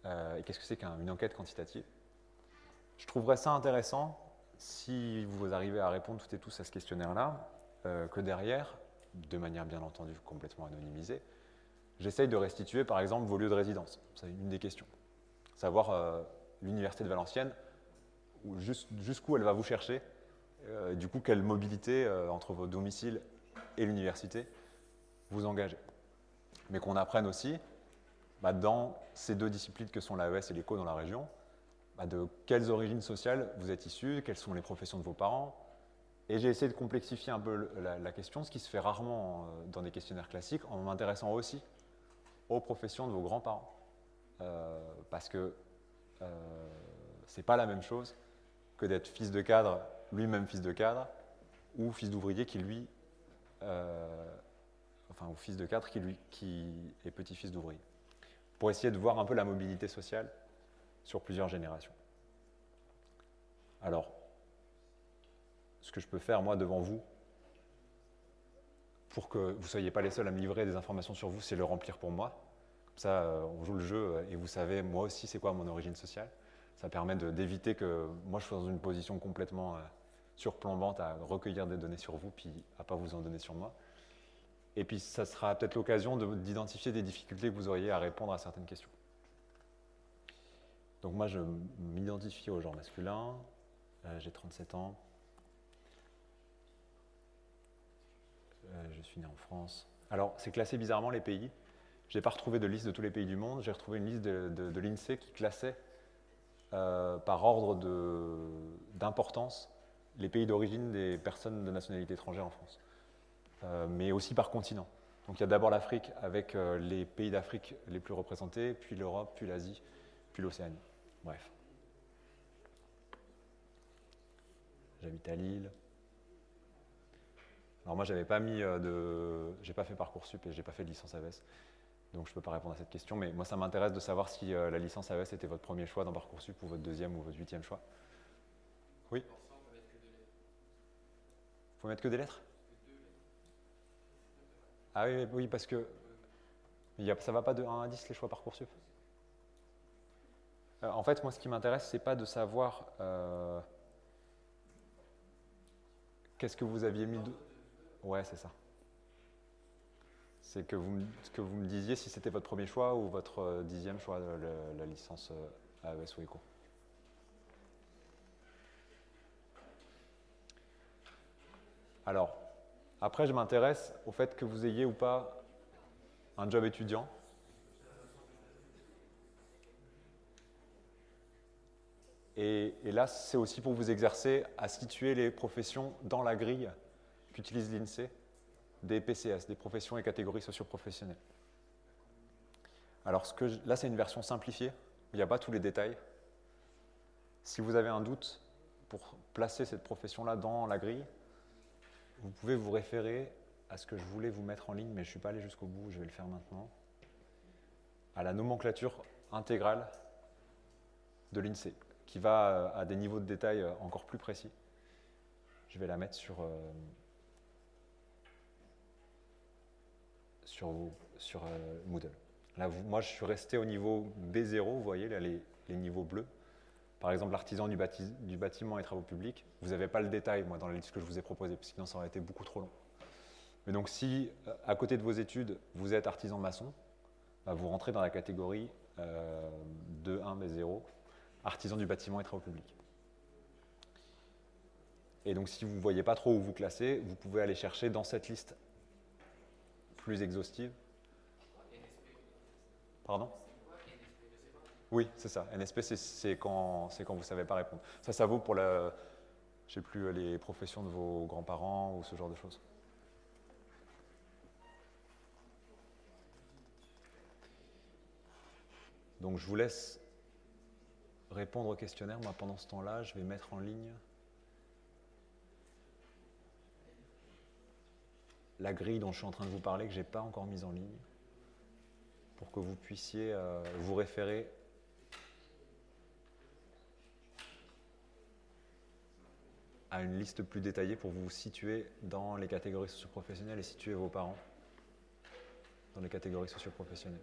euh, et qu'est-ce que c'est qu'une enquête quantitative. Je trouverais ça intéressant si vous arrivez à répondre toutes et tous à ce questionnaire-là, que derrière, de manière bien entendu complètement anonymisée, j'essaye de restituer par exemple vos lieux de résidence. C'est une des questions. Savoir l'université de Valenciennes, jusqu'où elle va vous chercher, euh, du coup quelle mobilité euh, entre vos domiciles et l'université vous engagez. Mais qu'on apprenne aussi, bah, dans ces deux disciplines que sont l'AES et l'éco dans la région, bah, de quelles origines sociales vous êtes issus, quelles sont les professions de vos parents. Et j'ai essayé de complexifier un peu la, la, question, ce qui se fait rarement euh, dans des questionnaires classiques, en m'intéressant aussi aux professions de vos grands-parents. Euh, parce que euh, c'est pas la même chose que d'être fils de cadre, lui-même fils de cadre, ou fils d'ouvrier qui lui, euh, enfin, ou fils de cadre qui lui, qui est petit-fils d'ouvrier. Pour essayer de voir un peu la mobilité sociale sur plusieurs générations. Alors, ce que je peux faire moi devant vous, pour que vous ne soyez pas les seuls à me livrer des informations sur vous, c'est le remplir pour moi. Comme ça, on joue le jeu et vous savez moi aussi c'est quoi mon origine sociale. Ça permet d'éviter que moi je sois dans une position complètement euh, surplombante à recueillir des données sur vous, puis à pas vous en donner sur moi. Et puis ça sera peut-être l'occasion d'identifier des difficultés que vous auriez à répondre à certaines questions. Donc moi je m'identifie au genre masculin, euh, j'ai 37 ans, euh, je suis né en France. Alors c'est classé bizarrement les pays. Je n'ai pas retrouvé de liste de tous les pays du monde, j'ai retrouvé une liste de l'INSEE qui classait euh, par ordre d'importance les pays d'origine des personnes de nationalité étrangère en France. euh, mais aussi par continent. Donc il y a d'abord l'Afrique avec euh, les pays d'Afrique les plus représentés, puis l'Europe, puis l'Asie, puis l'Océanie. Bref. J'habite à Lille. Alors moi, j'avais pas mis de, j'ai pas fait parcoursup et j'ai pas fait de licence AVS, donc je peux pas répondre à cette question. Mais moi, ça m'intéresse de savoir si euh, la licence AVS était votre premier choix dans parcoursup ou votre deuxième ou votre huitième choix. Oui. Faut mettre que des lettres? Ah oui, oui, parce que ça va pas de 1 à 10 les choix parcoursup? Euh, en fait, moi, ce qui m'intéresse, c'est pas de savoir euh, qu'est-ce que vous aviez mis. De... Ouais, c'est ça. C'est que vous, que vous me disiez si c'était votre premier choix ou votre euh, dixième choix, euh, le- la licence euh, AES ou ECO. Alors, après, je m'intéresse au fait que vous ayez ou pas un job étudiant. Et là, c'est aussi pour vous exercer à situer les professions dans la grille qu'utilise l'INSEE des PCS, des professions et catégories socioprofessionnelles. Alors là, c'est une version simplifiée, il n'y a pas tous les détails. Si vous avez un doute pour placer cette profession-là dans la grille, vous pouvez vous référer à ce que je voulais vous mettre en ligne, mais je ne suis pas allé jusqu'au bout, je vais le faire maintenant, à la nomenclature intégrale de l'INSEE, qui va euh, à des niveaux de détail euh, encore plus précis. Je vais la mettre sur, euh, sur, euh, Moodle. Là, moi, je suis resté au niveau B0, vous voyez, là, les, niveaux bleus. Par exemple, l'artisan du, bâti- du bâtiment et travaux publics, vous n'avez pas le détail, moi, dans la liste que je vous ai proposée, parce que sinon, ça aurait été beaucoup trop long. Mais donc, si, euh, à côté de vos études, vous êtes artisan maçon, bah, vous rentrez dans la catégorie euh, 2.1 B0, artisan du bâtiment et travaux publics. Et donc, si vous ne voyez pas trop où vous classez, vous pouvez aller chercher dans cette liste plus exhaustive. Pardon? Oui, c'est ça. NSP, c'est- quand, vous ne savez pas répondre. Ça, ça vaut pour la, je plus, les professions de vos grands-parents ou ce genre de choses. Donc, je vous laisse répondre au questionnaire. Moi, pendant ce temps-là, je vais mettre en ligne la grille dont je suis en train de vous parler, que je n'ai pas encore mise en ligne, pour que vous puissiez euh, vous référer à une liste plus détaillée pour vous situer dans les catégories socioprofessionnelles et situer vos parents dans les catégories socioprofessionnelles.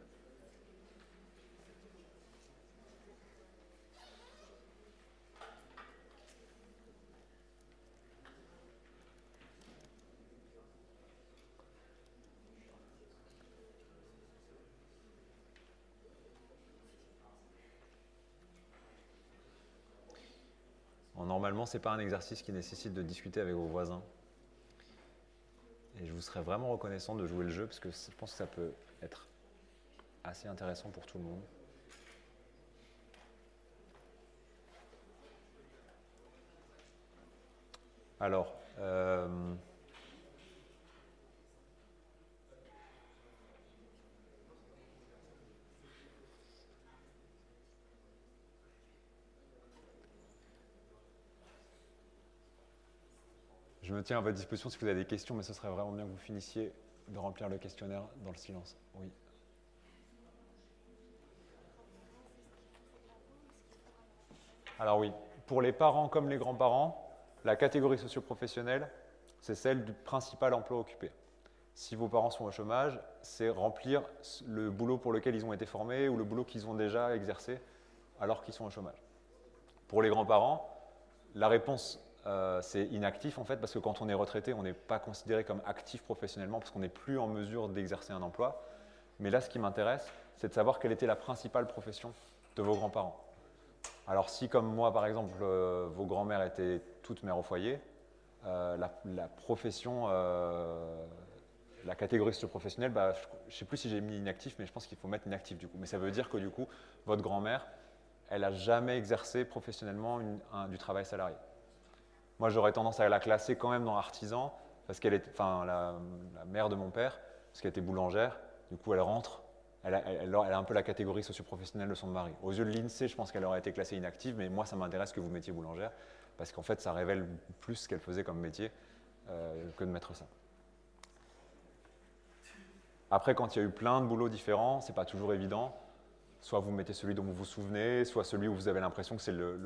Bon, normalement, ce n'est pas un exercice qui nécessite de discuter avec vos voisins. Et je vous serais vraiment reconnaissant de jouer le jeu parce que je pense que ça peut être assez intéressant pour tout le monde. Alors, euh, je me tiens à votre disposition si vous avez des questions, mais ce serait vraiment bien que vous finissiez de remplir le questionnaire dans le silence. Oui. Alors oui, pour les parents comme les grands-parents, la catégorie socio-professionnelle, c'est celle du principal emploi occupé. Si vos parents sont au chômage, c'est remplir le boulot pour lequel ils ont été formés ou le boulot qu'ils ont déjà exercé alors qu'ils sont au chômage. Pour les grands-parents, la réponse, euh, c'est inactif en fait, parce que quand on est retraité, on n'est pas considéré comme actif professionnellement parce qu'on n'est plus en mesure d'exercer un emploi. Mais là, ce qui m'intéresse, c'est de savoir quelle était la principale profession de vos grands-parents. Alors si, comme moi, par exemple, euh, vos grands-mères étaient toutes mères au foyer, euh, la, profession, la catégorie socio-professionnelle, bah, je ne sais plus si j'ai mis inactif, mais je pense qu'il faut mettre inactif du coup. Mais ça veut dire que du coup, votre grand-mère, elle n'a jamais exercé professionnellement du travail salarié. Moi, j'aurais tendance à la classer quand même dans artisan, parce qu'elle est, enfin, la, mère de mon père, parce qu'elle était boulangère, du coup, elle rentre, elle a, elle elle a un peu la catégorie socioprofessionnelle de son mari. Aux yeux de l'INSEE, je pense qu'elle aurait été classée inactive, mais moi, ça m'intéresse que vous mettiez boulangère, parce qu'en fait, ça révèle plus ce qu'elle faisait comme métier euh, que de mettre ça. Après, quand il y a eu plein de boulots différents, c'est pas toujours évident. Soit vous mettez celui dont vous vous souvenez, soit celui où vous avez l'impression que c'est le,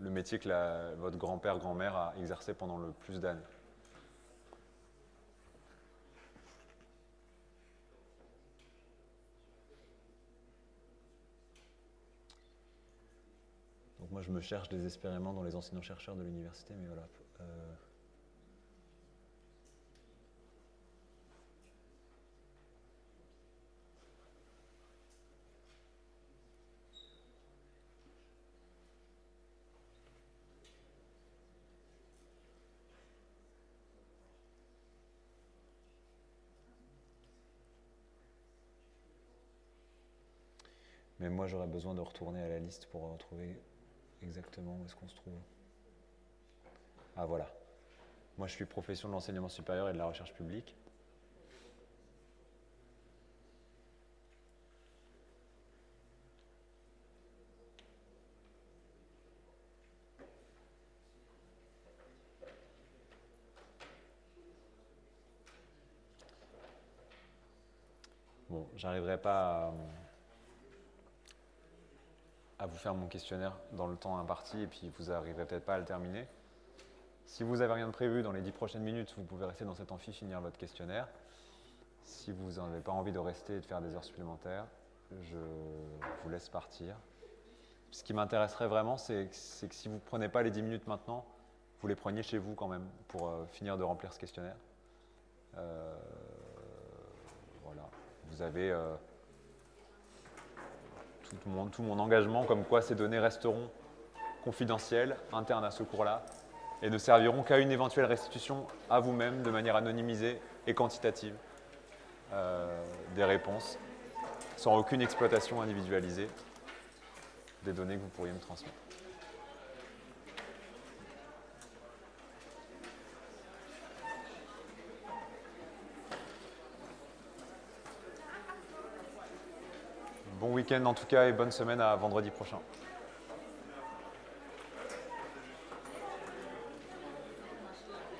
métier que votre grand-père, grand-mère a exercé pendant le plus d'années. Donc moi, je me cherche désespérément dans les enseignants-chercheurs de l'université, mais voilà. euh, Mais moi, j'aurais besoin de retourner à la liste pour retrouver exactement où est-ce qu'on se trouve. Ah voilà. Moi, je suis profession de l'enseignement supérieur et de la recherche publique. Bon, j'arriverai pas à, à vous faire mon questionnaire dans le temps imparti et puis vous n'arriverez peut-être pas à le terminer. Si vous n'avez rien de prévu dans les dix prochaines minutes, vous pouvez rester dans cet amphi finir votre questionnaire. Si vous n'avez pas envie de rester et de faire des heures supplémentaires, je vous laisse partir. Ce qui m'intéresserait vraiment, c'est c'est que si vous ne prenez pas les 10 minutes maintenant, vous les preniez chez vous quand même pour euh, finir de remplir ce questionnaire. Euh, voilà. Vous avez euh, tout, mon, engagement comme quoi ces données resteront confidentielles, internes à ce cours-là, et ne serviront qu'à une éventuelle restitution à vous-même de manière anonymisée et quantitative euh, des réponses, sans aucune exploitation individualisée des données que vous pourriez me transmettre. Bon week-end en tout cas et bonne semaine à vendredi prochain.